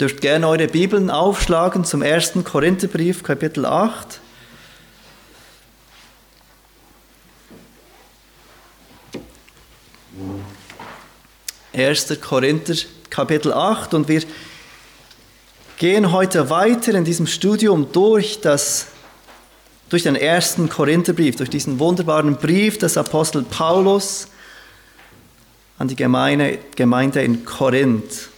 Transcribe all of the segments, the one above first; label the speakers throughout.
Speaker 1: Dürft gerne eure Bibeln aufschlagen zum ersten Korintherbrief, Kapitel 8. Erster Korinther, Kapitel 8 und wir gehen heute weiter in diesem Studium durch das durch den ersten Korintherbrief, durch diesen wunderbaren Brief des Apostel Paulus an die Gemeinde, Gemeinde in Korinth.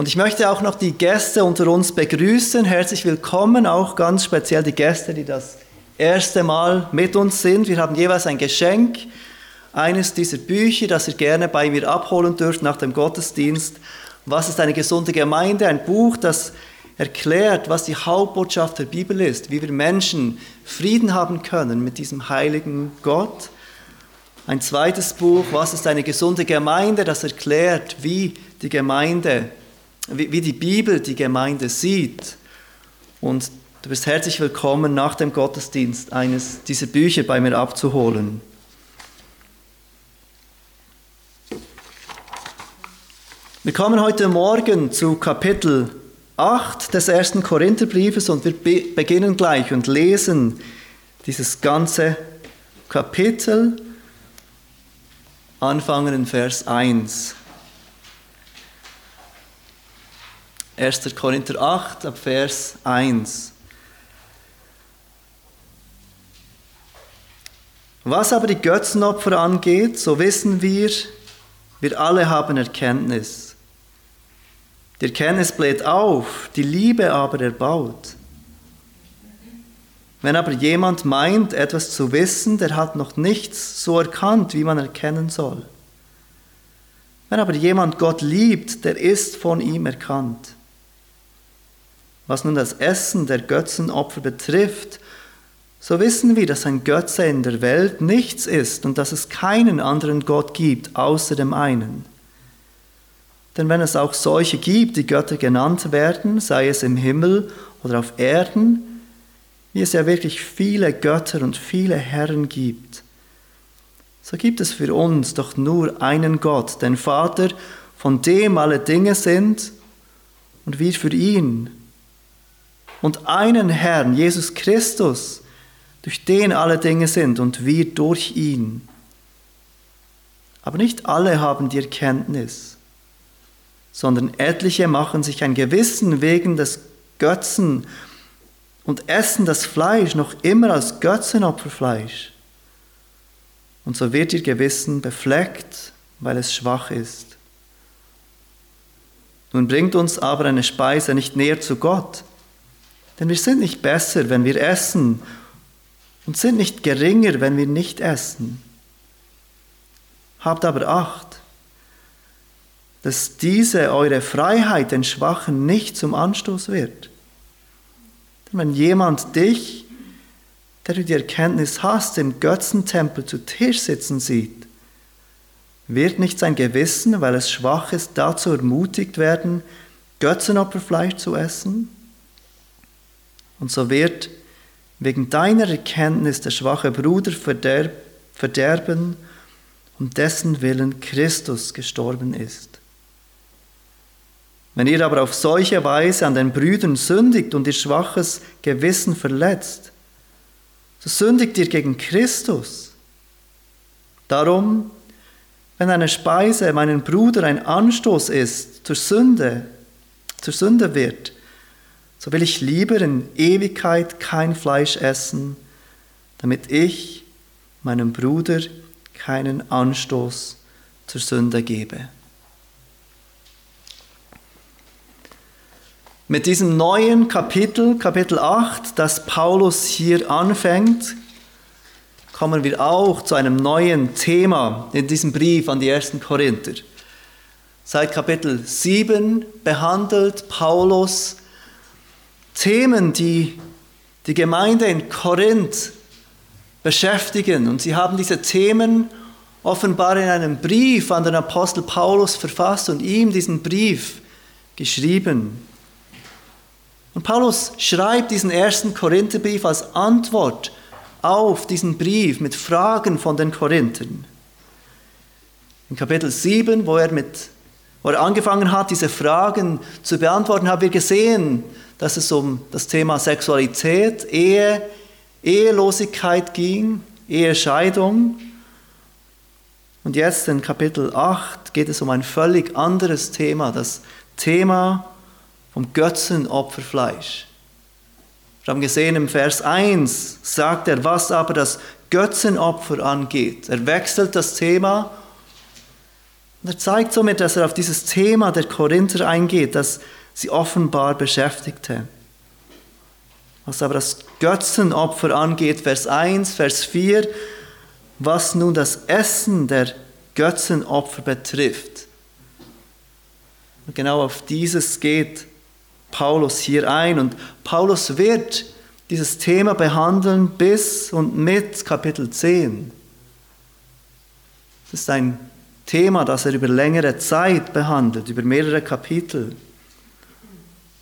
Speaker 1: Und ich möchte auch noch die Gäste unter uns begrüßen. Herzlich willkommen, auch ganz speziell die Gäste, die das erste Mal mit uns sind. Wir haben jeweils ein Geschenk, eines dieser Bücher, das ihr gerne bei mir abholen dürft nach dem Gottesdienst. Was ist eine gesunde Gemeinde? Ein Buch, das erklärt, was die Hauptbotschaft der Bibel ist, wie wir Menschen Frieden haben können mit diesem heiligen Gott. Ein zweites Buch, was ist eine gesunde Gemeinde, das erklärt, wie die Gemeinde wie, die Bibel die Gemeinde sieht. Und du bist herzlich willkommen, nach dem Gottesdienst eines dieser Bücher bei mir abzuholen. Wir kommen heute Morgen zu Kapitel 8 des ersten Korintherbriefes und wir beginnen gleich und lesen dieses ganze Kapitel, anfangen in Vers 1. 1. Korinther 8, ab Vers 1. Was aber die Götzenopfer angeht, so wissen wir, wir alle haben Erkenntnis. Die Erkenntnis bläht auf, die Liebe aber erbaut. Wenn aber jemand meint, etwas zu wissen, der hat noch nichts so erkannt, wie man erkennen soll. Wenn aber jemand Gott liebt, der ist von ihm erkannt. Was nun das Essen der Götzenopfer betrifft, so wissen wir, dass ein Götze in der Welt nichts ist und dass es keinen anderen Gott gibt außer dem einen. Denn wenn es auch solche gibt, die Götter genannt werden, sei es im Himmel oder auf Erden, wie es ja wirklich viele Götter und viele Herren gibt, so gibt es für uns doch nur einen Gott, den Vater, von dem alle Dinge sind und wir für ihn und einen Herrn, Jesus Christus, durch den alle Dinge sind und wir durch ihn. Aber nicht alle haben die Erkenntnis, sondern etliche machen sich ein Gewissen wegen des Götzen und essen das Fleisch noch immer als Götzenopferfleisch. Und so wird ihr Gewissen befleckt, weil es schwach ist. Nun bringt uns aber eine Speise nicht näher zu Gott, denn wir sind nicht besser, wenn wir essen und sind nicht geringer, wenn wir nicht essen. Habt aber Acht, dass diese eure Freiheit den Schwachen nicht zum Anstoß wird. Denn wenn jemand dich, der du die Erkenntnis hast, im Götzentempel zu Tisch sitzen sieht, wird nicht sein Gewissen, weil es schwach ist, dazu ermutigt werden, Götzenopferfleisch zu essen? Und so wird wegen deiner Erkenntnis der schwache Bruder verderb, verderben, um dessen Willen Christus gestorben ist. Wenn ihr aber auf solche Weise an den Brüdern sündigt und ihr schwaches Gewissen verletzt, so sündigt ihr gegen Christus. Darum, wenn eine Speise meinen Bruder ein Anstoß ist zur Sünde, zur Sünde wird, so will ich lieber in Ewigkeit kein Fleisch essen, damit ich meinem Bruder keinen Anstoß zur Sünde gebe. Mit diesem neuen Kapitel, Kapitel 8, das Paulus hier anfängt, kommen wir auch zu einem neuen Thema in diesem Brief an die ersten Korinther. Seit Kapitel 7 behandelt Paulus Themen, die die Gemeinde in Korinth beschäftigen. Und sie haben diese Themen offenbar in einem Brief an den Apostel Paulus verfasst und ihm diesen Brief geschrieben. Und Paulus schreibt diesen ersten Korintherbrief als Antwort auf diesen Brief mit Fragen von den Korinthern. In Kapitel 7, wo er mit Wo er angefangen hat, diese Fragen zu beantworten, haben wir gesehen, dass es um das Thema Sexualität, Ehe, Ehelosigkeit ging, Ehescheidung. Und jetzt in Kapitel 8 geht es um ein völlig anderes Thema, das Thema vom Götzenopferfleisch. Wir haben gesehen im Vers 1 sagt er, was aber das Götzenopfer angeht. Er wechselt das Thema und er zeigt somit, dass er auf dieses Thema der Korinther eingeht, das sie offenbar beschäftigte. Was aber das Götzenopfer angeht, Vers 1, Vers 4, was nun das Essen der Götzenopfer betrifft. Und genau auf dieses geht Paulus hier ein. Und Paulus wird dieses Thema behandeln bis und mit Kapitel 10. Das ist ein Thema, das er über längere Zeit behandelt, über mehrere Kapitel.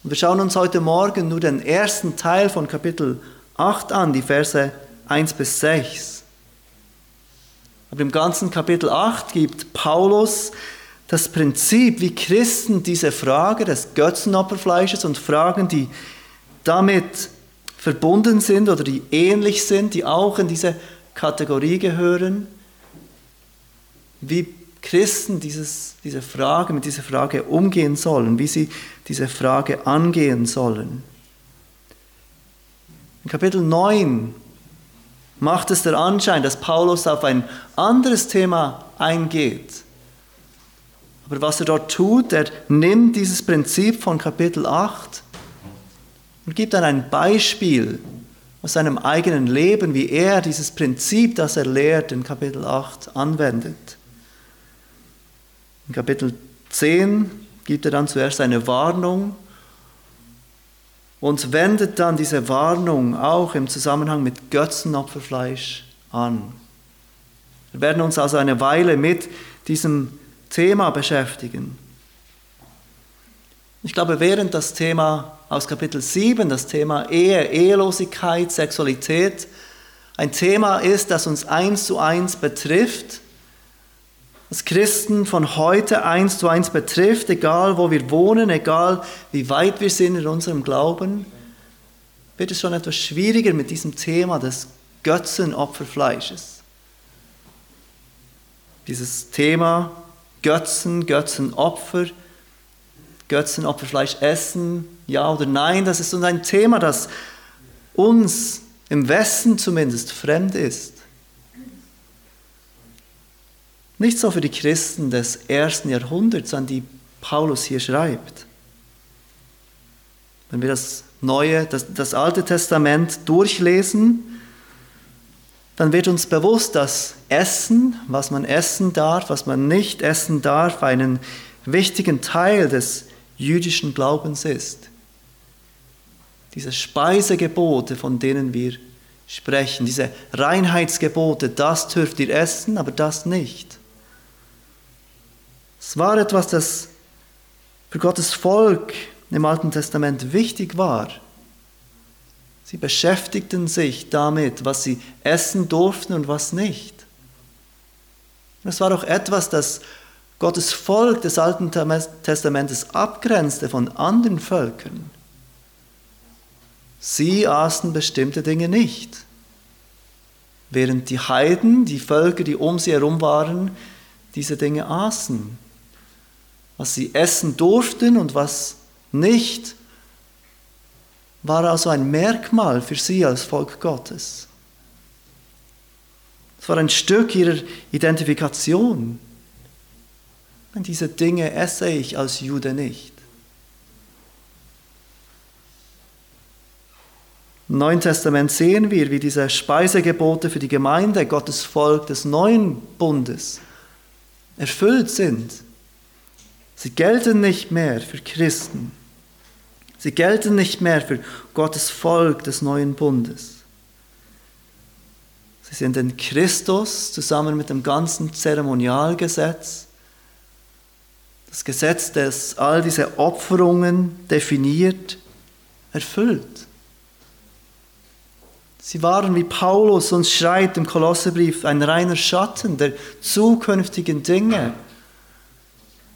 Speaker 1: Und wir schauen uns heute Morgen nur den ersten Teil von Kapitel 8 an, die Verse 1 bis 6. Aber im ganzen Kapitel 8 gibt Paulus das Prinzip, wie Christen diese Frage des Götzenopferfleisches und Fragen, die damit verbunden sind oder die ähnlich sind, die auch in diese Kategorie gehören, wie Christen dieses, diese Frage, mit dieser Frage umgehen sollen, wie sie diese Frage angehen sollen. In Kapitel 9 macht es der Anschein, dass Paulus auf ein anderes Thema eingeht. Aber was er dort tut, er nimmt dieses Prinzip von Kapitel 8 und gibt dann ein Beispiel aus seinem eigenen Leben, wie er dieses Prinzip, das er lehrt in Kapitel 8, anwendet. In Kapitel 10 gibt er dann zuerst eine Warnung und wendet dann diese Warnung auch im Zusammenhang mit Götzenopferfleisch an. Wir werden uns also eine Weile mit diesem Thema beschäftigen. Ich glaube, während das Thema aus Kapitel 7, das Thema Ehe, Ehelosigkeit, Sexualität, ein Thema ist, das uns eins zu eins betrifft, das Christen von heute eins zu eins betrifft, egal wo wir wohnen, egal wie weit wir sind in unserem Glauben, wird es schon etwas schwieriger mit diesem Thema des Götzenopferfleisches. Dieses Thema Götzen, Götzenopfer, Götzenopferfleisch essen, ja oder nein, das ist ein Thema, das uns im Westen zumindest fremd ist. Nicht so für die Christen des ersten Jahrhunderts, an die Paulus hier schreibt. Wenn wir das Neue, das, das Alte Testament durchlesen, dann wird uns bewusst, dass Essen, was man essen darf, was man nicht essen darf, einen wichtigen Teil des jüdischen Glaubens ist. Diese Speisegebote, von denen wir sprechen, diese Reinheitsgebote, das dürft ihr essen, aber das nicht. Es war etwas, das für Gottes Volk im Alten Testament wichtig war. Sie beschäftigten sich damit, was sie essen durften und was nicht. Es war auch etwas, das Gottes Volk des Alten Testamentes abgrenzte von anderen Völkern. Sie aßen bestimmte Dinge nicht, während die Heiden, die Völker, die um sie herum waren, diese Dinge aßen was sie essen durften und was nicht, war also ein Merkmal für sie als Volk Gottes. Es war ein Stück ihrer Identifikation. Und diese Dinge esse ich als Jude nicht. Im Neuen Testament sehen wir, wie diese Speisegebote für die Gemeinde, Gottes Volk des neuen Bundes, erfüllt sind Sie gelten nicht mehr für Christen. Sie gelten nicht mehr für Gottes Volk des neuen Bundes. Sie sind in Christus zusammen mit dem ganzen Zeremonialgesetz, das Gesetz, das all diese Opferungen definiert, erfüllt. Sie waren, wie Paulus uns schreibt im Kolosserbrief, ein reiner Schatten der zukünftigen Dinge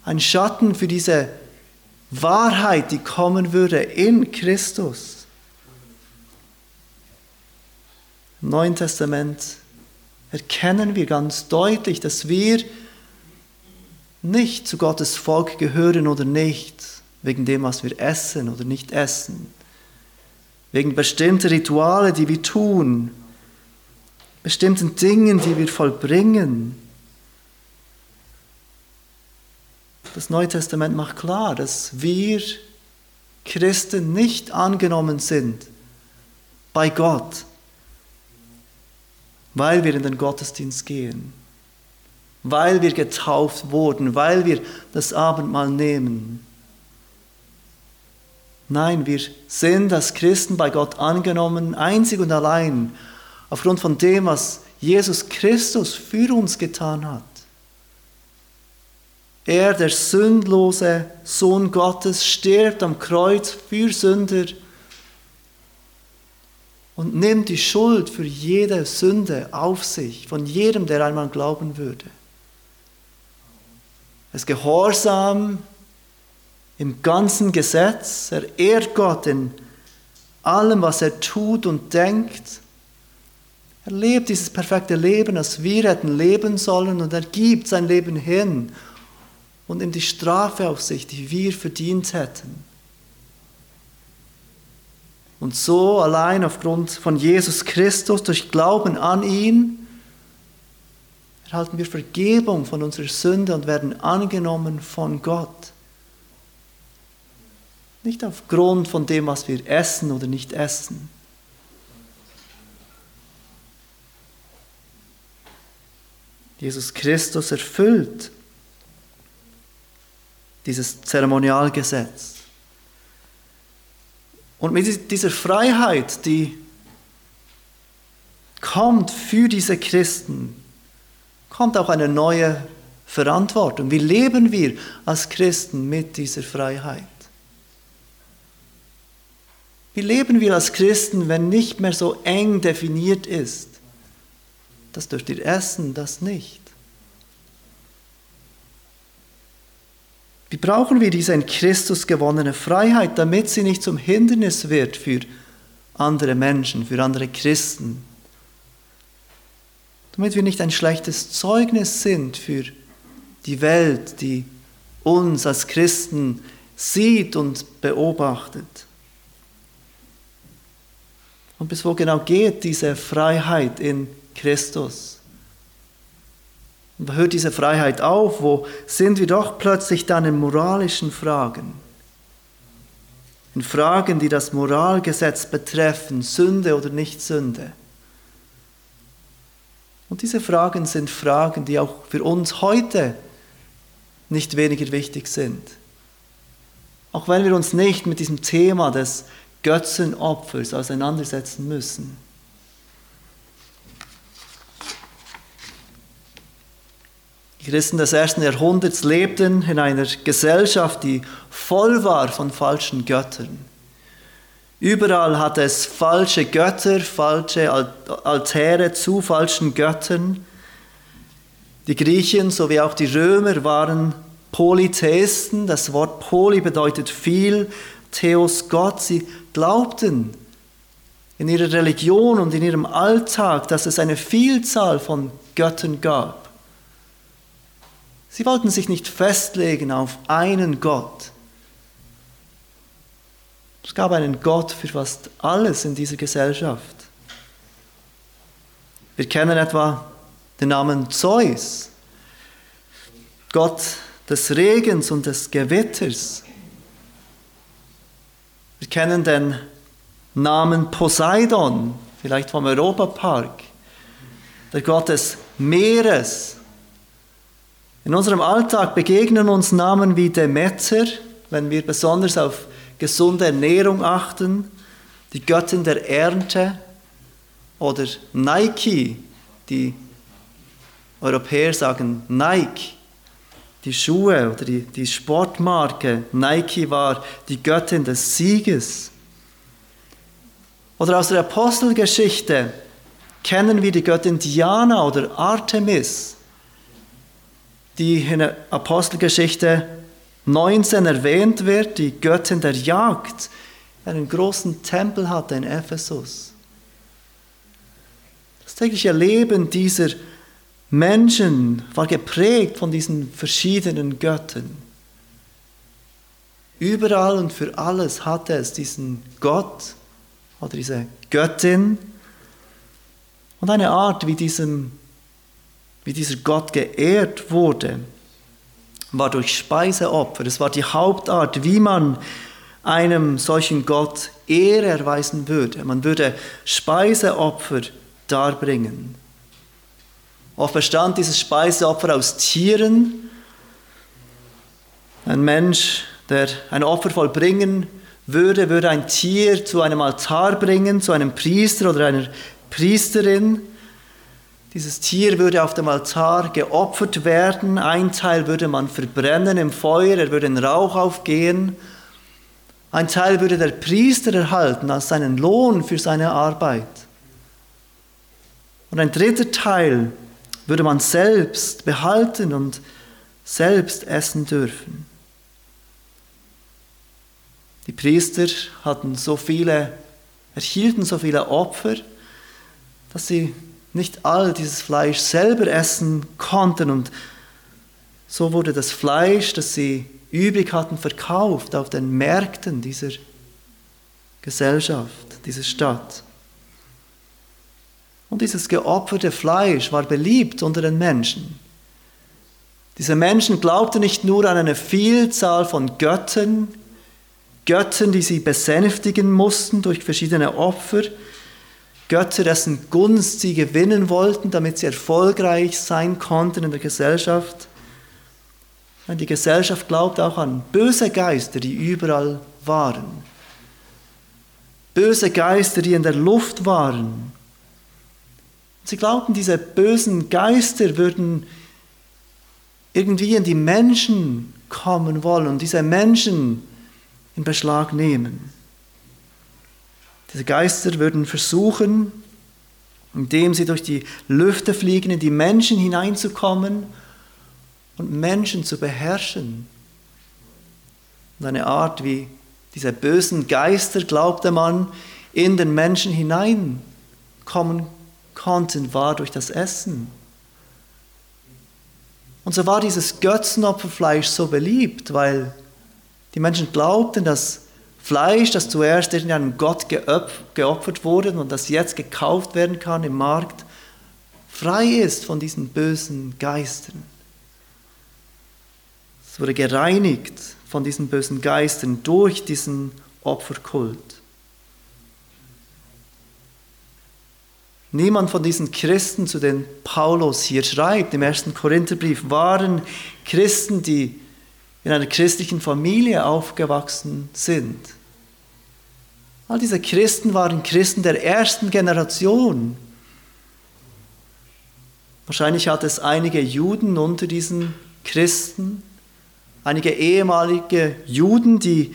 Speaker 1: ein Schatten für diese Wahrheit, die kommen würde in Christus. Im Neuen Testament erkennen wir ganz deutlich, dass wir nicht zu Gottes Volk gehören oder nicht, wegen dem, was wir essen oder nicht essen, wegen bestimmter Rituale, die wir tun, bestimmten Dingen, die wir vollbringen. Das Neue Testament macht klar, dass wir Christen nicht angenommen sind bei Gott, weil wir in den Gottesdienst gehen, weil wir getauft wurden, weil wir das Abendmahl nehmen. Nein, wir sind als Christen bei Gott angenommen, einzig und allein aufgrund von dem, was Jesus Christus für uns getan hat. Er, der sündlose Sohn Gottes, stirbt am Kreuz für Sünder und nimmt die Schuld für jede Sünde auf sich, von jedem, der einmal glauben würde. Er ist gehorsam im ganzen Gesetz, er ehrt Gott in allem, was er tut und denkt er lebt dieses perfekte Leben, das wir hätten leben sollen und er gibt sein Leben hin und nimmt die Strafe auf sich, die wir verdient hätten. Und so allein aufgrund von Jesus Christus, durch Glauben an ihn, erhalten wir Vergebung von unserer Sünde und werden angenommen von Gott. Nicht aufgrund von dem, was wir essen oder nicht essen. Jesus Christus erfüllt dieses Zeremonialgesetz. Und mit dieser Freiheit, die kommt für diese Christen, kommt auch eine neue Verantwortung. Wie leben wir als Christen mit dieser Freiheit? Wie leben wir als Christen, wenn nicht mehr so eng definiert ist? das dürft ihr essen, das nicht. Brauchen wir diese in Christus gewonnene Freiheit, damit sie nicht zum Hindernis wird für andere Menschen, für andere Christen? Damit wir nicht ein schlechtes Zeugnis sind für die Welt, die uns als Christen sieht und beobachtet. Und bis wo genau geht diese Freiheit in Christus. Und hört diese Freiheit auf? Wo sind wir doch plötzlich dann in moralischen Fragen? In Fragen, die das Moralgesetz betreffen, Sünde oder nicht Sünde. Und diese Fragen sind Fragen, die auch für uns heute nicht weniger wichtig sind. Auch wenn wir uns nicht mit diesem Thema des Götzenopfers auseinandersetzen müssen. Die Christen des ersten Jahrhunderts lebten in einer Gesellschaft, die voll war von falschen Göttern. Überall hatte es falsche Götter, falsche Altäre zu falschen Göttern. Die Griechen sowie auch die Römer waren Polytheisten. Das Wort Poly bedeutet viel, Theos Gott. Sie glaubten in ihrer Religion und in ihrem Alltag, dass es eine Vielzahl von Göttern gab. Sie wollten sich nicht festlegen auf einen Gott. Es gab einen Gott für fast alles in dieser Gesellschaft. Wir kennen etwa den Namen Zeus, Gott des Regens und des Gewitters. Wir kennen den Namen Poseidon, vielleicht vom Europapark, der Gott des Meeres in unserem Alltag begegnen uns Namen wie Demeter, wenn wir besonders auf gesunde Ernährung achten, die Göttin der Ernte oder Nike, die Europäer sagen Nike, die Schuhe oder die, die Sportmarke Nike war die Göttin des Sieges. Oder aus der Apostelgeschichte kennen wir die Göttin Diana oder Artemis, die in der Apostelgeschichte 19 erwähnt wird, die Göttin der Jagd, einen großen Tempel hatte in Ephesus. Das tägliche Leben dieser Menschen war geprägt von diesen verschiedenen Göttern. Überall und für alles hatte es diesen Gott oder diese Göttin und eine Art, wie, diesem, wie dieser Gott geehrt wurde, war durch Speiseopfer. Es war die Hauptart, wie man einem solchen Gott Ehre erweisen würde. Man würde Speiseopfer darbringen. Oft bestand dieses Speiseopfer aus Tieren. Ein Mensch, der ein Opfer vollbringen würde, würde ein Tier zu einem Altar bringen, zu einem Priester oder einer Priesterin. Dieses Tier würde auf dem Altar geopfert werden. Ein Teil würde man verbrennen im Feuer, er würde in Rauch aufgehen. Ein Teil würde der Priester erhalten als seinen Lohn für seine Arbeit. Und ein dritter Teil würde man selbst behalten und selbst essen dürfen. Die Priester hatten so viele, erhielten so viele Opfer, dass sie nicht all dieses Fleisch selber essen konnten und so wurde das Fleisch, das sie übrig hatten, verkauft auf den Märkten dieser Gesellschaft, dieser Stadt. Und dieses geopferte Fleisch war beliebt unter den Menschen. Diese Menschen glaubten nicht nur an eine Vielzahl von Göttern, Göttern, die sie besänftigen mussten durch verschiedene Opfer, Götter, dessen Gunst sie gewinnen wollten, damit sie erfolgreich sein konnten in der Gesellschaft. Die Gesellschaft glaubt auch an böse Geister, die überall waren. Böse Geister, die in der Luft waren. Sie glaubten, diese bösen Geister würden irgendwie in die Menschen kommen wollen und diese Menschen in Beschlag nehmen. Diese Geister würden versuchen, indem sie durch die Lüfte fliegen, in die Menschen hineinzukommen und Menschen zu beherrschen. Und eine Art, wie diese bösen Geister, glaubte man, in den Menschen hineinkommen konnten, war durch das Essen. Und so war dieses Götzenopferfleisch so beliebt, weil die Menschen glaubten, dass Fleisch, das zuerst irgendeinem Gott geopfert wurde und das jetzt gekauft werden kann im Markt, frei ist von diesen bösen Geistern. Es wurde gereinigt von diesen bösen Geistern durch diesen Opferkult. Niemand von diesen Christen, zu denen Paulus hier schreibt, im ersten Korintherbrief, waren Christen, die in einer christlichen Familie aufgewachsen sind. All diese Christen waren Christen der ersten Generation. Wahrscheinlich hat es einige Juden unter diesen Christen, einige ehemalige Juden, die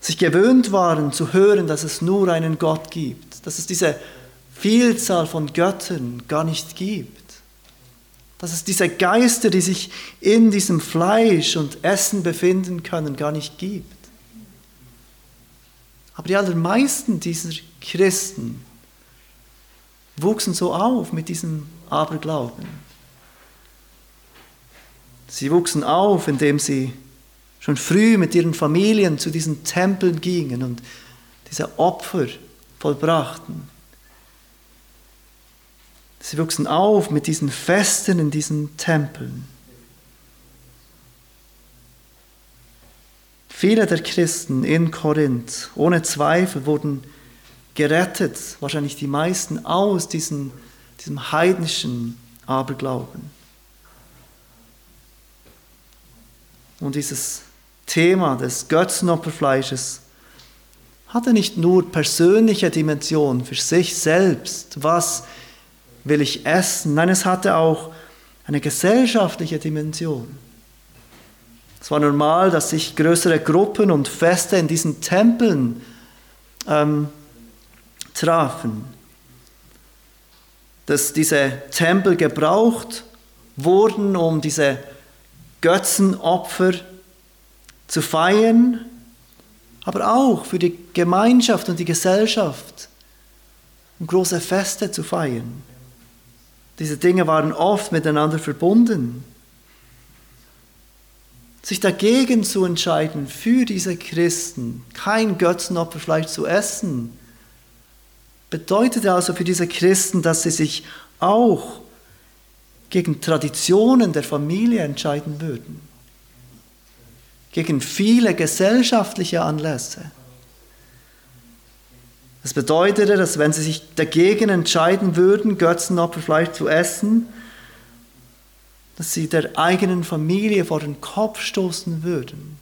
Speaker 1: sich gewöhnt waren zu hören, dass es nur einen Gott gibt, dass es diese Vielzahl von Göttern gar nicht gibt dass es diese Geister, die sich in diesem Fleisch und Essen befinden können, gar nicht gibt. Aber die allermeisten dieser Christen wuchsen so auf mit diesem Aberglauben. Sie wuchsen auf, indem sie schon früh mit ihren Familien zu diesen Tempeln gingen und diese Opfer vollbrachten. Sie wuchsen auf mit diesen Festen in diesen Tempeln. Viele der Christen in Korinth, ohne Zweifel, wurden gerettet, wahrscheinlich die meisten aus diesem, diesem heidnischen Aberglauben. Und dieses Thema des Götzenopferfleisches hatte nicht nur persönliche Dimension für sich selbst, was will ich essen. Nein, es hatte auch eine gesellschaftliche Dimension. Es war normal, dass sich größere Gruppen und Feste in diesen Tempeln ähm, trafen. Dass diese Tempel gebraucht wurden, um diese Götzenopfer zu feiern, aber auch für die Gemeinschaft und die Gesellschaft, um große Feste zu feiern. Diese Dinge waren oft miteinander verbunden. Sich dagegen zu entscheiden, für diese Christen kein Götzenopferfleisch zu essen, bedeutete also für diese Christen, dass sie sich auch gegen Traditionen der Familie entscheiden würden, gegen viele gesellschaftliche Anlässe. Das bedeutete, dass wenn sie sich dagegen entscheiden würden, Götzenopferfleisch zu essen, dass sie der eigenen Familie vor den Kopf stoßen würden,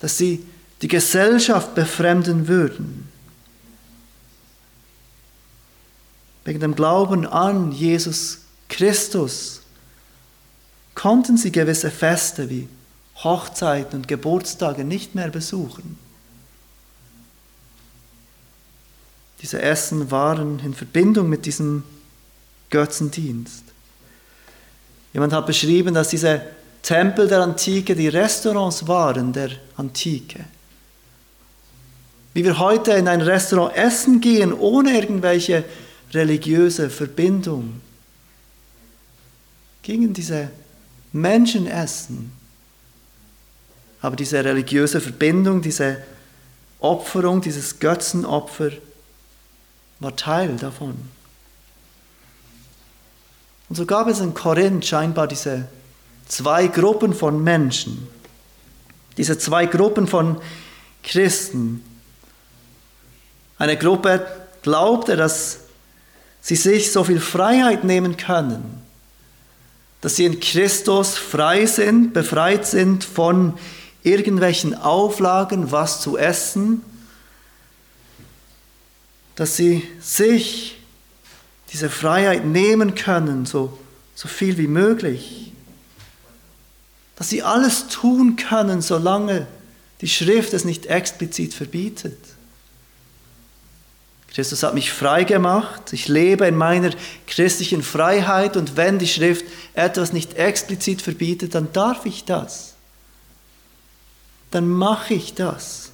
Speaker 1: dass sie die Gesellschaft befremden würden. Wegen dem Glauben an Jesus Christus konnten sie gewisse Feste wie Hochzeiten und Geburtstage nicht mehr besuchen. Diese Essen waren in Verbindung mit diesem Götzendienst. Jemand hat beschrieben, dass diese Tempel der Antike die Restaurants waren der Antike. Wie wir heute in ein Restaurant essen gehen, ohne irgendwelche religiöse Verbindung, gingen diese Menschen essen. Aber diese religiöse Verbindung, diese Opferung, dieses Götzenopfer war Teil davon. Und so gab es in Korinth scheinbar diese zwei Gruppen von Menschen, diese zwei Gruppen von Christen. Eine Gruppe glaubte, dass sie sich so viel Freiheit nehmen können, dass sie in Christus frei sind, befreit sind von irgendwelchen Auflagen, was zu essen, dass sie sich diese Freiheit nehmen können, so, so viel wie möglich, dass sie alles tun können, solange die Schrift es nicht explizit verbietet. Christus hat mich frei gemacht. Ich lebe in meiner christlichen Freiheit und wenn die Schrift etwas nicht explizit verbietet, dann darf ich das. Dann mache ich das.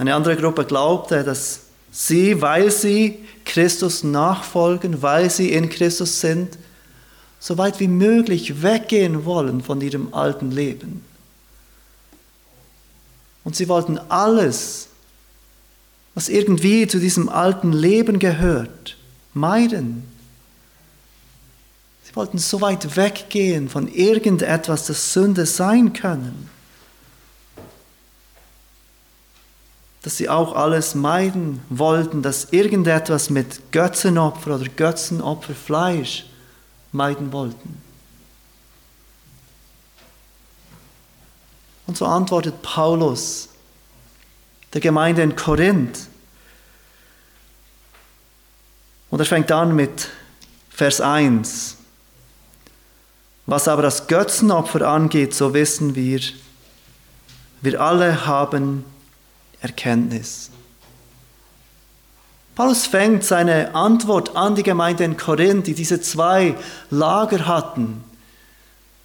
Speaker 1: Eine andere Gruppe glaubte, dass sie, weil sie Christus nachfolgen, weil sie in Christus sind, so weit wie möglich weggehen wollen von ihrem alten Leben. Und sie wollten alles, was irgendwie zu diesem alten Leben gehört, meiden. Sie wollten so weit weggehen von irgendetwas, das Sünde sein können, dass sie auch alles meiden wollten, dass irgendetwas mit Götzenopfer oder Götzenopferfleisch meiden wollten. Und so antwortet Paulus der Gemeinde in Korinth. Und er fängt an mit Vers 1. Was aber das Götzenopfer angeht, so wissen wir, wir alle haben Erkenntnis. Paulus fängt seine Antwort an die Gemeinde in Korinth, die diese zwei Lager hatten,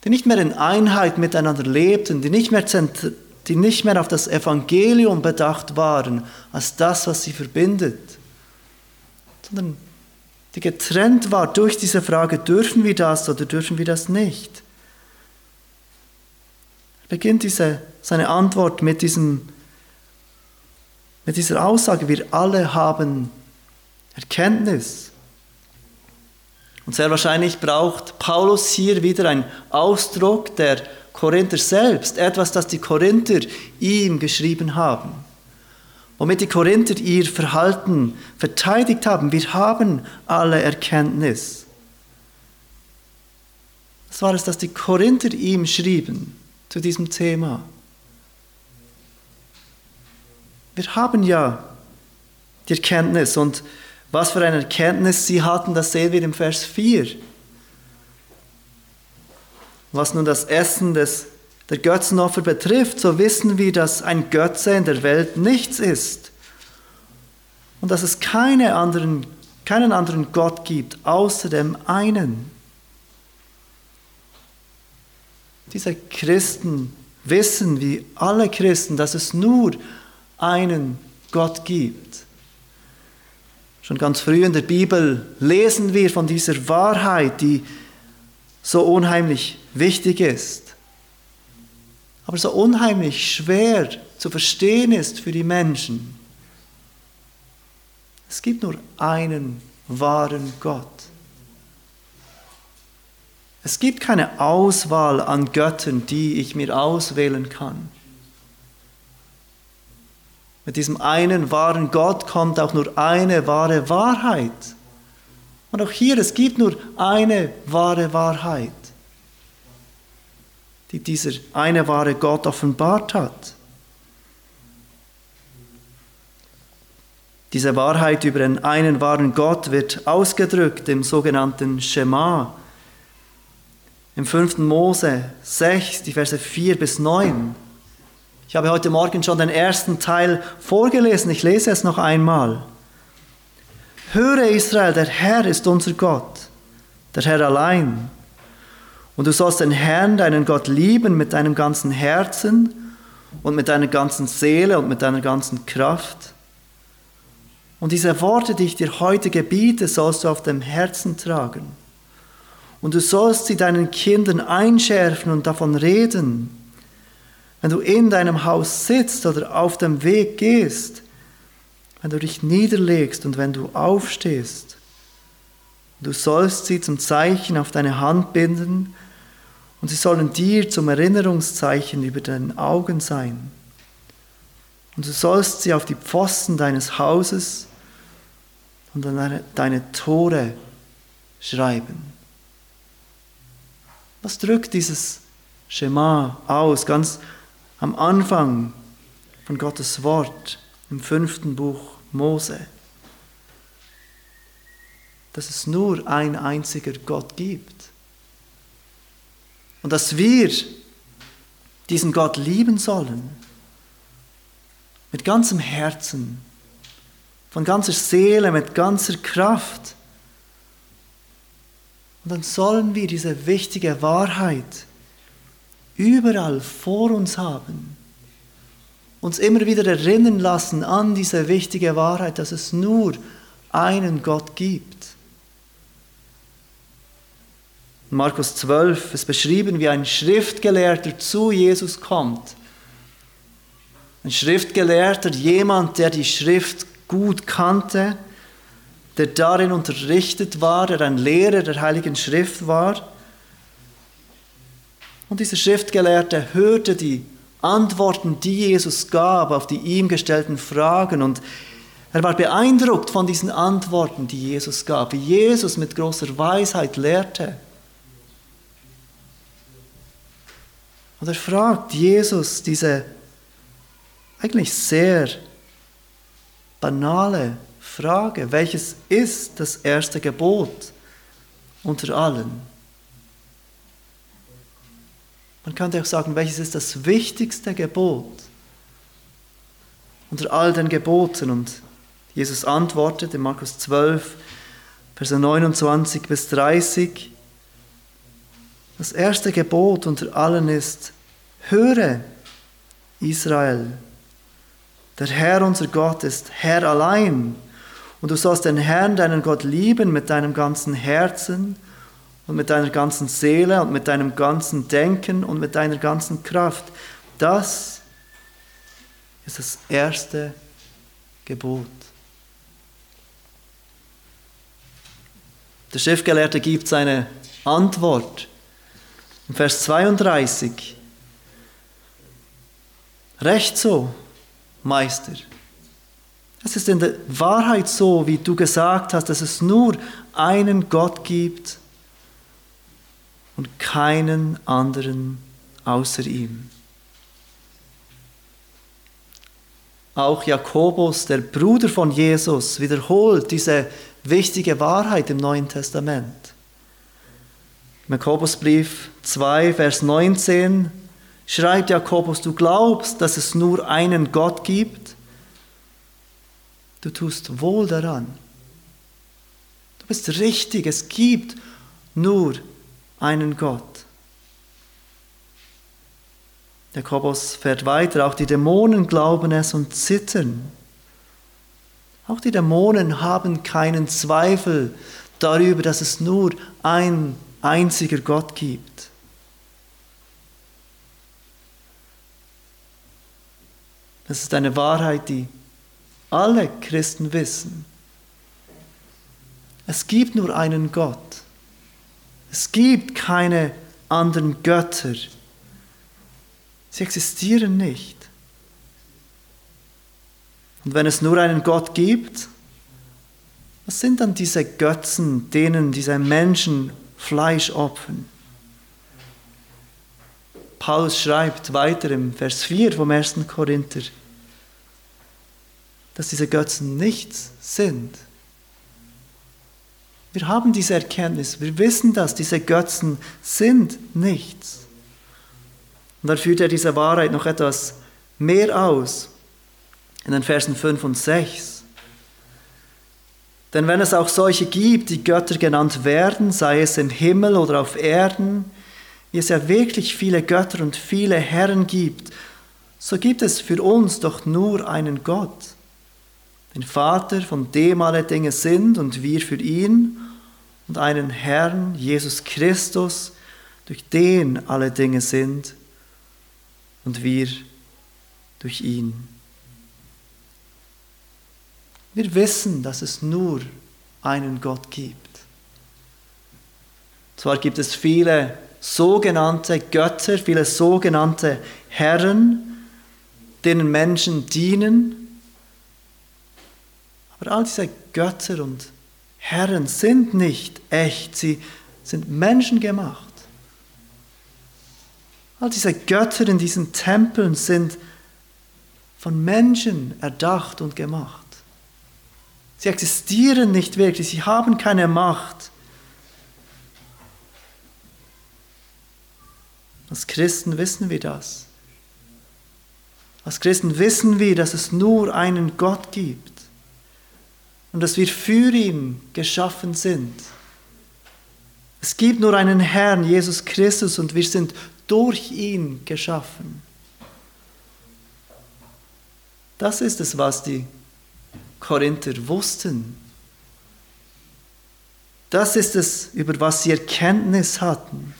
Speaker 1: die nicht mehr in Einheit miteinander lebten, die nicht mehr, die nicht mehr auf das Evangelium bedacht waren, als das, was sie verbindet, sondern die getrennt war durch diese Frage, dürfen wir das oder dürfen wir das nicht? Er beginnt diese, seine Antwort mit, diesem, mit dieser Aussage, wir alle haben Erkenntnis. Und sehr wahrscheinlich braucht Paulus hier wieder einen Ausdruck der Korinther selbst, etwas, das die Korinther ihm geschrieben haben, womit die Korinther ihr Verhalten verteidigt haben. Wir haben alle Erkenntnis. Das war es, dass die Korinther ihm schrieben zu diesem Thema. Wir haben ja die Erkenntnis und was für eine Erkenntnis sie hatten, das sehen wir im Vers 4. Was nun das Essen des, der Götzenopfer betrifft, so wissen wir, dass ein Götze in der Welt nichts ist. und dass es keine anderen, keinen anderen Gott gibt außer dem einen. Diese Christen wissen, wie alle Christen, dass es nur einen Gott gibt. Schon ganz früh in der Bibel lesen wir von dieser Wahrheit, die so unheimlich wichtig ist, aber so unheimlich schwer zu verstehen ist für die Menschen. Es gibt nur einen wahren Gott. Es gibt keine Auswahl an Göttern, die ich mir auswählen kann. Mit diesem einen wahren Gott kommt auch nur eine wahre Wahrheit. Und auch hier, es gibt nur eine wahre Wahrheit, die dieser eine wahre Gott offenbart hat. Diese Wahrheit über den einen wahren Gott wird ausgedrückt im sogenannten Schema, im 5. Mose 6, die Verse 4 bis 9. Ich habe heute Morgen schon den ersten Teil vorgelesen, ich lese es noch einmal. Höre Israel, der Herr ist unser Gott, der Herr allein. Und du sollst den Herrn, deinen Gott, lieben mit deinem ganzen Herzen und mit deiner ganzen Seele und mit deiner ganzen Kraft. Und diese Worte, die ich dir heute gebiete, sollst du auf dem Herzen tragen und du sollst sie deinen Kindern einschärfen und davon reden. Wenn du in deinem Haus sitzt oder auf dem Weg gehst, wenn du dich niederlegst und wenn du aufstehst. Du sollst sie zum Zeichen auf deine Hand binden und sie sollen dir zum Erinnerungszeichen über deinen Augen sein. Und du sollst sie auf die Pfosten deines Hauses und an deine, Tore schreiben. Was drückt dieses Schema aus, ganz am Anfang von Gottes Wort im fünften Buch Mose? Dass es nur ein einziger Gott gibt. Und dass wir diesen Gott lieben sollen. Mit ganzem Herzen, von ganzer Seele, mit ganzer Kraft und dann sollen wir diese wichtige Wahrheit überall vor uns haben. Uns immer wieder erinnern lassen an diese wichtige Wahrheit, dass es nur einen Gott gibt. Markus 12 ist beschrieben, wie ein Schriftgelehrter zu Jesus kommt. Ein Schriftgelehrter, jemand, der die Schrift gut kannte, der darin unterrichtet war, der ein Lehrer der Heiligen Schrift war. Und dieser Schriftgelehrte hörte die Antworten, die Jesus gab auf die ihm gestellten Fragen und er war beeindruckt von diesen Antworten, die Jesus gab, wie Jesus mit großer Weisheit lehrte. Und er fragt Jesus diese eigentlich sehr banale Frage, welches ist das erste Gebot unter allen? Man könnte auch sagen, welches ist das wichtigste Gebot unter all den Geboten? Und Jesus antwortet in Markus 12, Verse 29 bis 30, das erste Gebot unter allen ist, höre Israel, der Herr unser Gott ist Herr allein. Und du sollst den Herrn, deinen Gott, lieben mit deinem ganzen Herzen und mit deiner ganzen Seele und mit deinem ganzen Denken und mit deiner ganzen Kraft. Das ist das erste Gebot. Der Schriftgelehrte gibt seine Antwort in Vers 32. Recht so, Meister. Es ist in der Wahrheit so, wie du gesagt hast, dass es nur einen Gott gibt und keinen anderen außer ihm. Auch Jakobus, der Bruder von Jesus, wiederholt diese wichtige Wahrheit im Neuen Testament. Jakobusbrief 2, Vers 19 schreibt Jakobus, du glaubst, dass es nur einen Gott gibt du tust wohl daran. Du bist richtig, es gibt nur einen Gott. Jakobus fährt weiter, auch die Dämonen glauben es und zittern. Auch die Dämonen haben keinen Zweifel darüber, dass es nur ein einziger Gott gibt. Das ist eine Wahrheit, die alle Christen wissen. Es gibt nur einen Gott. Es gibt keine anderen Götter. Sie existieren nicht. Und wenn es nur einen Gott gibt, was sind dann diese Götzen, denen diese Menschen Fleisch opfern? Paulus schreibt weiter im Vers 4 vom 1. Korinther, dass diese Götzen nichts sind. Wir haben diese Erkenntnis, wir wissen das, diese Götzen sind nichts. Und dann führt er diese Wahrheit noch etwas mehr aus in den Versen 5 und 6. Denn wenn es auch solche gibt, die Götter genannt werden, sei es im Himmel oder auf Erden, wie es ja wirklich viele Götter und viele Herren gibt, so gibt es für uns doch nur einen Gott, den Vater, von dem alle Dinge sind und wir für ihn, und einen Herrn, Jesus Christus, durch den alle Dinge sind und wir durch ihn. Wir wissen, dass es nur einen Gott gibt. Zwar gibt es viele sogenannte Götter, viele sogenannte Herren, denen Menschen dienen, aber all diese Götter und Herren sind nicht echt, sie sind menschengemacht. All diese Götter in diesen Tempeln sind von Menschen erdacht und gemacht. Sie existieren nicht wirklich, sie haben keine Macht. Als Christen wissen wir das. Als Christen wissen wir, dass es nur einen Gott gibt und dass wir für ihn geschaffen sind. Es gibt nur einen Herrn, Jesus Christus, und wir sind durch ihn geschaffen. Das ist es, was die Korinther wussten. Das ist es, über was sie Erkenntnis hatten.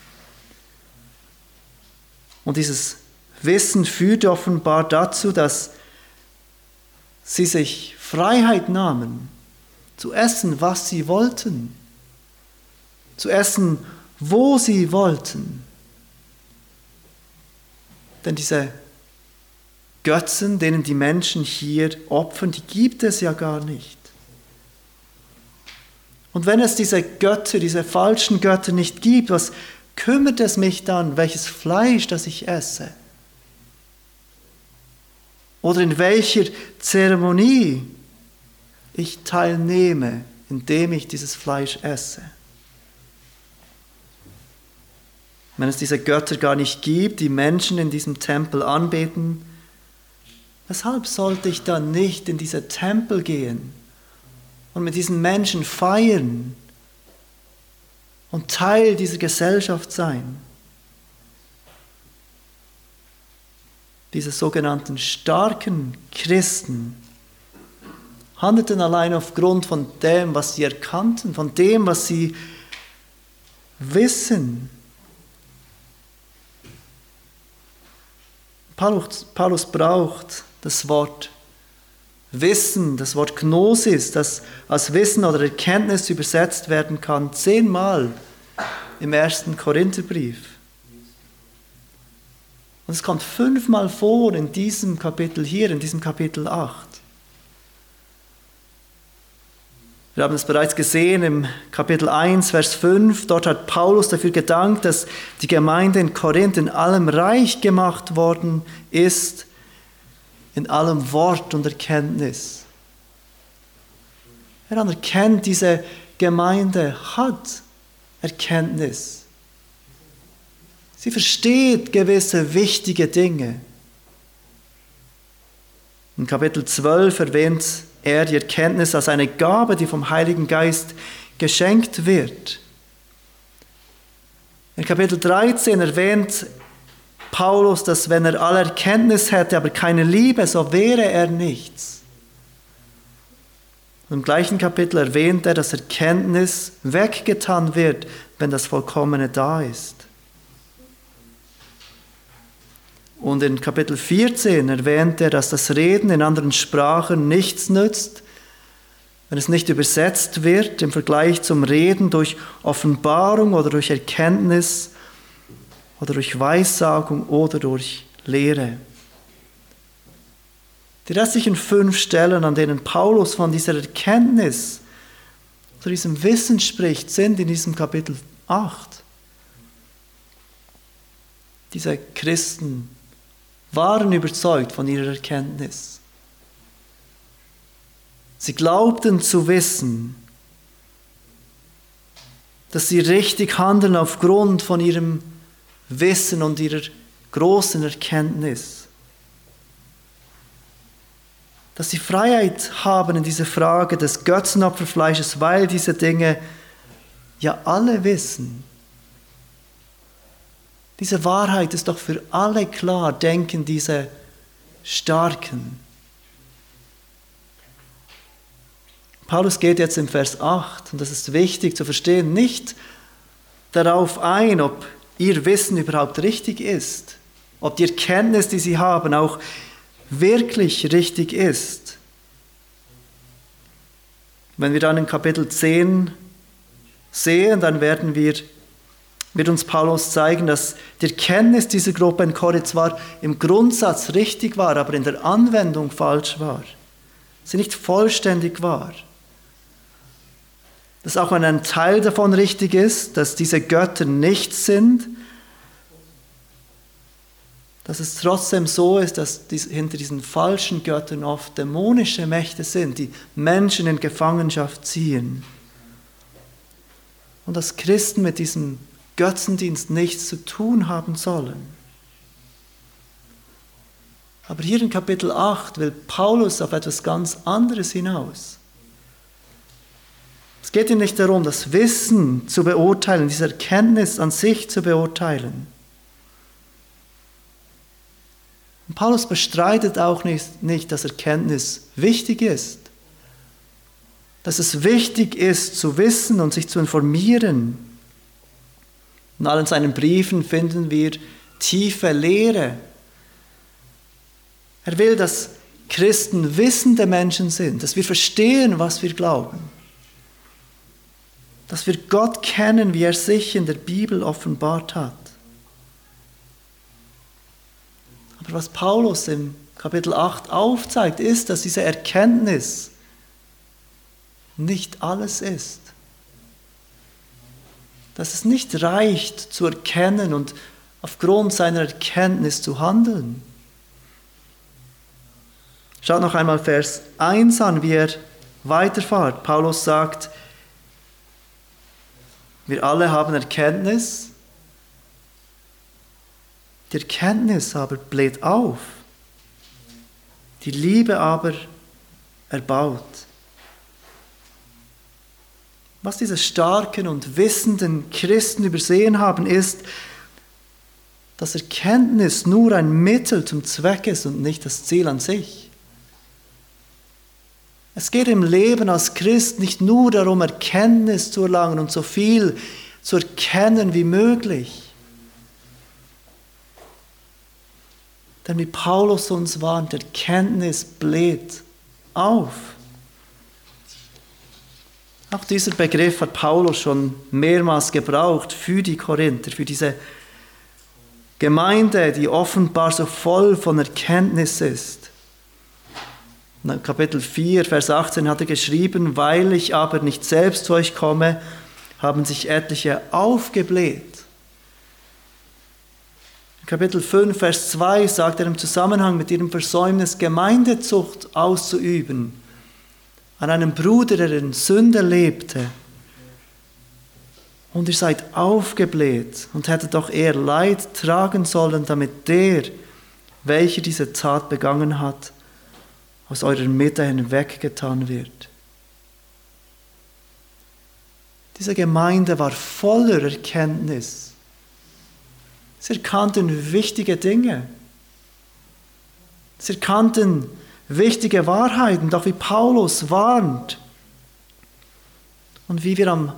Speaker 1: Und dieses Wissen führte offenbar dazu, dass sie sich Freiheit nahmen, zu essen, was sie wollten, zu essen, wo sie wollten. Denn diese Götzen, denen die Menschen hier opfern, die gibt es ja gar nicht. Und wenn es diese Götter, diese falschen Götter nicht gibt, was kümmert es mich dann, welches Fleisch das ich esse? Oder in welcher Zeremonie ich teilnehme, indem ich dieses Fleisch esse? Wenn es diese Götter gar nicht gibt, die Menschen in diesem Tempel anbeten, Weshalb sollte ich dann nicht in diese Tempel gehen und mit diesen Menschen feiern und Teil dieser Gesellschaft sein? Diese sogenannten starken Christen handelten allein aufgrund von dem, was sie erkannten, von dem, was sie wissen. Paulus, Paulus braucht das Wort Wissen, das Wort Gnosis, das als Wissen oder Erkenntnis übersetzt werden kann, zehnmal im ersten Korintherbrief. Und es kommt fünfmal vor in diesem Kapitel hier, in diesem Kapitel 8. Wir haben es bereits gesehen im Kapitel 1, Vers 5. Dort hat Paulus dafür gedankt, dass die Gemeinde in Korinth in allem reich gemacht worden ist, in allem Wort und Erkenntnis. Er anerkennt, diese Gemeinde hat Erkenntnis. Sie versteht gewisse wichtige Dinge. In Kapitel 12 erwähnt er die Erkenntnis als eine Gabe, die vom Heiligen Geist geschenkt wird. In Kapitel 13 erwähnt Paulus, dass wenn er alle Erkenntnis hätte, aber keine Liebe, so wäre er nichts. Im gleichen Kapitel erwähnt er, dass Erkenntnis weggetan wird, wenn das Vollkommene da ist. Und in Kapitel 14 erwähnt er, dass das Reden in anderen Sprachen nichts nützt, wenn es nicht übersetzt wird im Vergleich zum Reden durch Offenbarung oder durch Erkenntnis oder durch Weissagung oder durch Lehre. Die restlichen fünf Stellen, an denen Paulus von dieser Erkenntnis, zu diesem Wissen spricht, sind in diesem Kapitel 8. Diese Christen waren überzeugt von ihrer Erkenntnis. Sie glaubten zu wissen, dass sie richtig handeln aufgrund von ihrem Wissen und ihrer großen Erkenntnis. Dass sie Freiheit haben in dieser Frage des Götzenopferfleisches, weil diese Dinge ja alle wissen. Diese Wahrheit ist doch für alle klar, denken diese Starken. Paulus geht jetzt im Vers 8, und das ist wichtig zu verstehen, nicht darauf ein, ob ihr Wissen überhaupt richtig ist, ob die Erkenntnis, die sie haben, auch wirklich richtig ist. Wenn wir dann in Kapitel 10 sehen, dann werden wir, wird uns Paulus zeigen, dass die Erkenntnis dieser Gruppe in Korinth zwar im Grundsatz richtig war, aber in der Anwendung falsch war. Sie nicht vollständig war dass auch wenn ein Teil davon richtig ist, dass diese Götter nichts sind, dass es trotzdem so ist, dass hinter diesen falschen Göttern oft dämonische Mächte sind, die Menschen in Gefangenschaft ziehen. Und dass Christen mit diesem Götzendienst nichts zu tun haben sollen. Aber hier in Kapitel 8 will Paulus auf etwas ganz anderes hinaus. Es geht ihm nicht darum, das Wissen zu beurteilen, diese Erkenntnis an sich zu beurteilen. Und Paulus bestreitet auch nicht, nicht, dass Erkenntnis wichtig ist. Dass es wichtig ist zu wissen und sich zu informieren. In allen seinen Briefen finden wir tiefe Lehre. Er will, dass Christen wissende Menschen sind, dass wir verstehen, was wir glauben dass wir Gott kennen, wie er sich in der Bibel offenbart hat. Aber was Paulus im Kapitel 8 aufzeigt, ist, dass diese Erkenntnis nicht alles ist. Dass es nicht reicht zu erkennen und aufgrund seiner Erkenntnis zu handeln. Schaut noch einmal Vers 1 an, wie er weiterfahrt. Paulus sagt, wir alle haben Erkenntnis. Die Erkenntnis aber bläht auf. Die Liebe aber erbaut. Was diese starken und wissenden Christen übersehen haben, ist, dass Erkenntnis nur ein Mittel zum Zweck ist und nicht das Ziel an sich. Es geht im Leben als Christ nicht nur darum, Erkenntnis zu erlangen und so viel zu erkennen wie möglich. Denn wie Paulus uns warnt, Erkenntnis bläht auf. Auch dieser Begriff hat Paulus schon mehrmals gebraucht für die Korinther, für diese Gemeinde, die offenbar so voll von Erkenntnis ist. Kapitel 4, Vers 18 hat er geschrieben, weil ich aber nicht selbst zu euch komme, haben sich etliche aufgebläht. Kapitel 5, Vers 2 sagt er im Zusammenhang mit ihrem Versäumnis, Gemeindezucht auszuüben an einem Bruder, der in Sünde lebte. Und ihr seid aufgebläht und hättet doch eher Leid tragen sollen, damit der, welcher diese Tat begangen hat, aus eurer Mitte hinweggetan wird. Diese Gemeinde war voller Erkenntnis. Sie erkannten wichtige Dinge. Sie erkannten wichtige Wahrheiten, doch wie Paulus warnt und wie wir am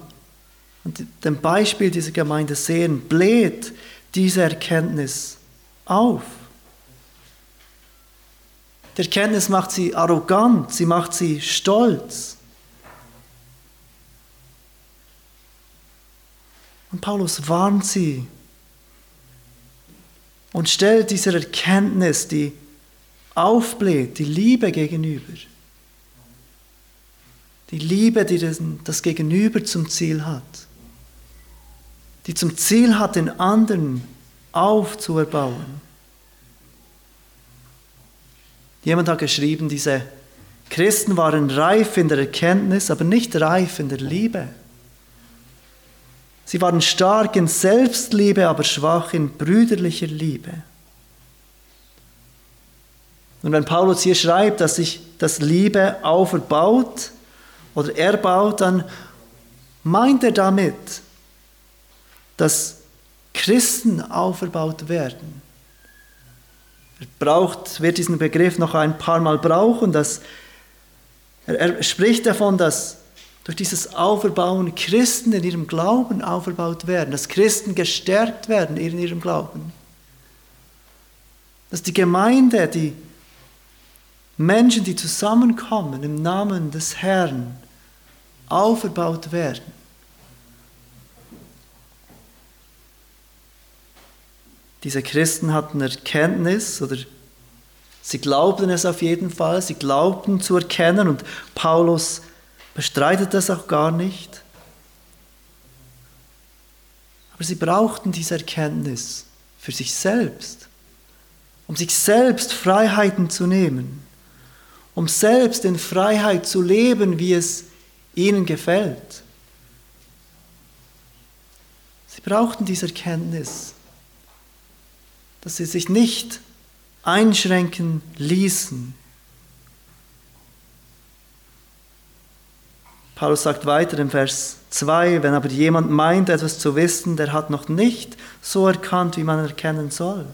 Speaker 1: dem Beispiel dieser Gemeinde sehen, bläht diese Erkenntnis auf. Die Erkenntnis macht sie arrogant, sie macht sie stolz. Und Paulus warnt sie und stellt dieser Erkenntnis, die aufbläht, die Liebe gegenüber. Die Liebe, die das Gegenüber zum Ziel hat. Die zum Ziel hat, den anderen aufzuerbauen. Jemand hat geschrieben, diese Christen waren reif in der Erkenntnis, aber nicht reif in der Liebe. Sie waren stark in Selbstliebe, aber schwach in brüderlicher Liebe. Und wenn Paulus hier schreibt, dass sich das Liebe auferbaut oder erbaut, dann meint er damit, dass Christen auferbaut werden. Er braucht, wird diesen Begriff noch ein paar Mal brauchen. Dass, er, er spricht davon, dass durch dieses Auferbauen Christen in ihrem Glauben auferbaut werden, dass Christen gestärkt werden in ihrem Glauben. Dass die Gemeinde, die Menschen, die zusammenkommen im Namen des Herrn, auferbaut werden. Diese Christen hatten Erkenntnis oder sie glaubten es auf jeden Fall, sie glaubten zu erkennen und Paulus bestreitet das auch gar nicht. Aber sie brauchten diese Erkenntnis für sich selbst, um sich selbst Freiheiten zu nehmen, um selbst in Freiheit zu leben, wie es ihnen gefällt. Sie brauchten diese Erkenntnis, dass sie sich nicht einschränken ließen. Paulus sagt weiter im Vers 2, wenn aber jemand meint, etwas zu wissen, der hat noch nicht so erkannt, wie man erkennen soll.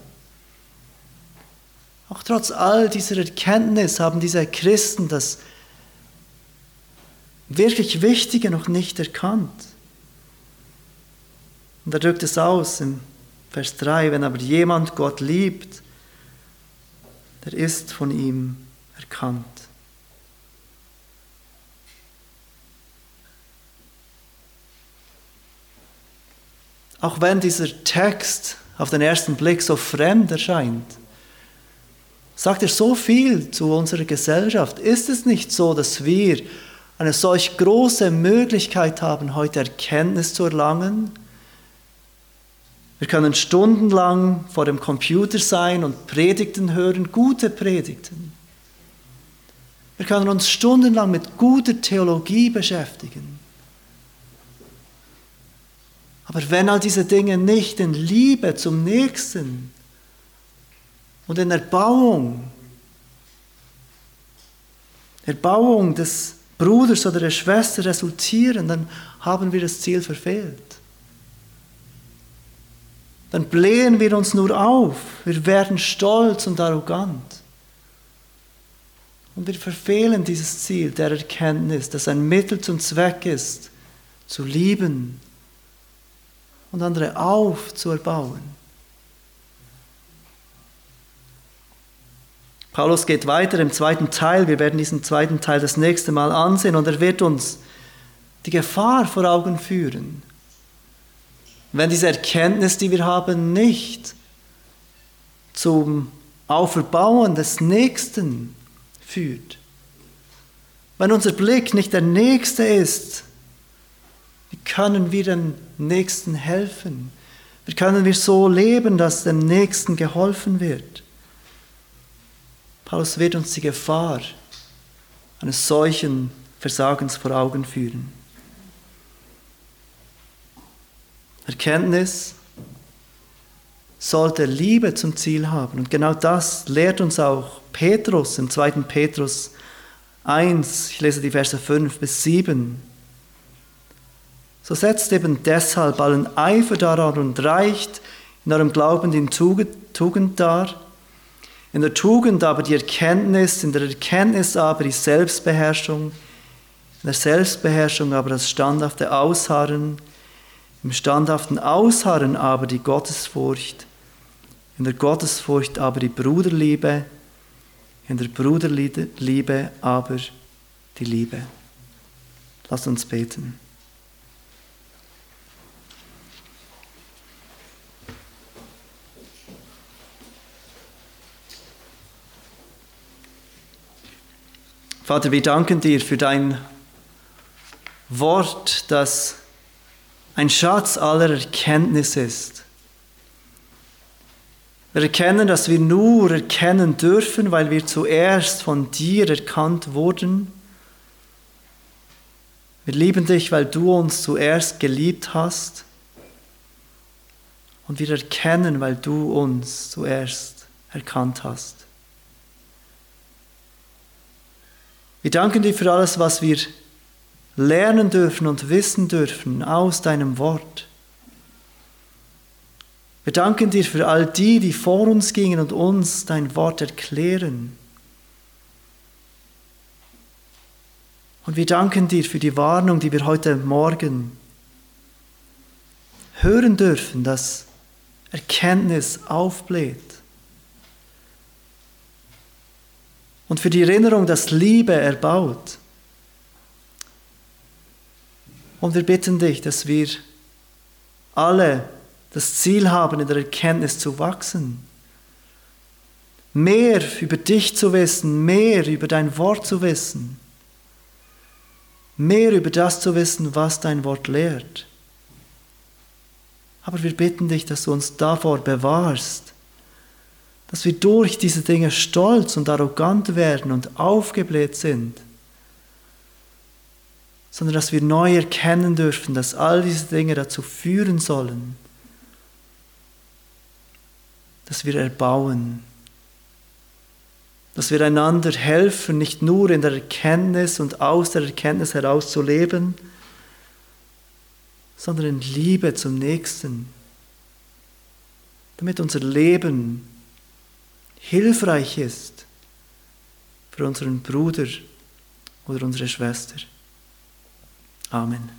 Speaker 1: Auch trotz all dieser Erkenntnis haben diese Christen das wirklich Wichtige noch nicht erkannt. Und er drückt es aus im Vers 3, wenn aber jemand Gott liebt, der ist von ihm erkannt. Auch wenn dieser Text auf den ersten Blick so fremd erscheint, sagt er so viel zu unserer Gesellschaft. Ist es nicht so, dass wir eine solch große Möglichkeit haben, heute Erkenntnis zu erlangen? Wir können stundenlang vor dem Computer sein und Predigten hören, gute Predigten. Wir können uns stundenlang mit guter Theologie beschäftigen. Aber wenn all diese Dinge nicht in Liebe zum Nächsten und in Erbauung, Erbauung des Bruders oder der Schwester resultieren, dann haben wir das Ziel verfehlt dann blähen wir uns nur auf. Wir werden stolz und arrogant. Und wir verfehlen dieses Ziel der Erkenntnis, das ein Mittel zum Zweck ist, zu lieben und andere aufzuerbauen. Paulus geht weiter im zweiten Teil. Wir werden diesen zweiten Teil das nächste Mal ansehen und er wird uns die Gefahr vor Augen führen, wenn diese Erkenntnis, die wir haben, nicht zum Auferbauen des Nächsten führt, wenn unser Blick nicht der Nächste ist, wie können wir dem Nächsten helfen? Wie können wir so leben, dass dem Nächsten geholfen wird? Paulus wird uns die Gefahr eines solchen Versagens vor Augen führen. Erkenntnis sollte Liebe zum Ziel haben. Und genau das lehrt uns auch Petrus im 2. Petrus 1, ich lese die Verse 5 bis 7. So setzt eben deshalb allen Eifer daran und reicht in eurem Glauben die Tugend dar, in der Tugend aber die Erkenntnis, in der Erkenntnis aber die Selbstbeherrschung, in der Selbstbeherrschung aber das standhafte Ausharren, im standhaften Ausharren aber die Gottesfurcht, in der Gottesfurcht aber die Bruderliebe, in der Bruderliebe aber die Liebe. Lass uns beten. Vater, wir danken dir für dein Wort, das ein Schatz aller Erkenntnis ist. Wir erkennen, dass wir nur erkennen dürfen, weil wir zuerst von dir erkannt wurden. Wir lieben dich, weil du uns zuerst geliebt hast. Und wir erkennen, weil du uns zuerst erkannt hast. Wir danken dir für alles, was wir lernen dürfen und wissen dürfen aus deinem Wort. Wir danken dir für all die, die vor uns gingen und uns dein Wort erklären. Und wir danken dir für die Warnung, die wir heute Morgen hören dürfen, dass Erkenntnis aufbläht. Und für die Erinnerung, dass Liebe erbaut. Und wir bitten dich, dass wir alle das Ziel haben, in der Erkenntnis zu wachsen. Mehr über dich zu wissen, mehr über dein Wort zu wissen, mehr über das zu wissen, was dein Wort lehrt. Aber wir bitten dich, dass du uns davor bewahrst, dass wir durch diese Dinge stolz und arrogant werden und aufgebläht sind, sondern dass wir neu erkennen dürfen, dass all diese Dinge dazu führen sollen, dass wir erbauen, dass wir einander helfen, nicht nur in der Erkenntnis und aus der Erkenntnis heraus zu leben, sondern in Liebe zum Nächsten, damit unser Leben hilfreich ist für unseren Bruder oder unsere Schwester. Amen.